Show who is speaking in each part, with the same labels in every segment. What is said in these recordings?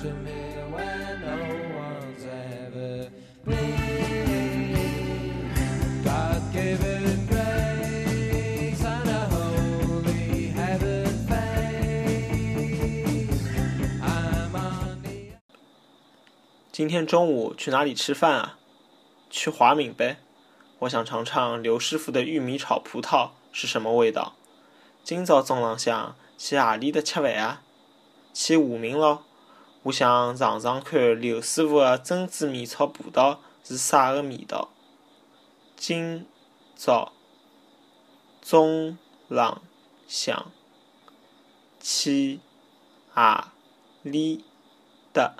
Speaker 1: to me when no one's ever been. God gave. I'm on the
Speaker 2: 今天中午去哪里吃饭啊？去华敏呗。我想尝尝刘师傅的玉米炒葡萄是什么味道。今早中朗向去阿里的吃饭啊？去华鸣咯。我想尝尝看刘师傅的珍珠米炒葡萄是啥个味道。今朝中浪向去何里搭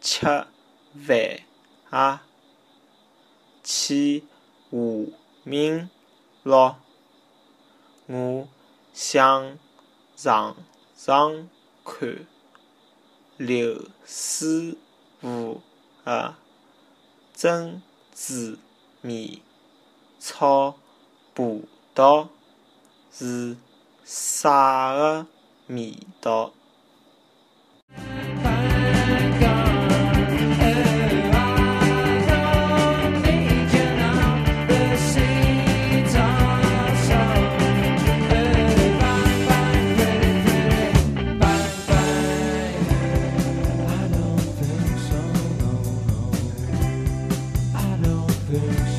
Speaker 2: 吃饭啊？去华明咯。我想尝尝看刘师傅的珍珠米炒葡萄是啥个味道。
Speaker 1: things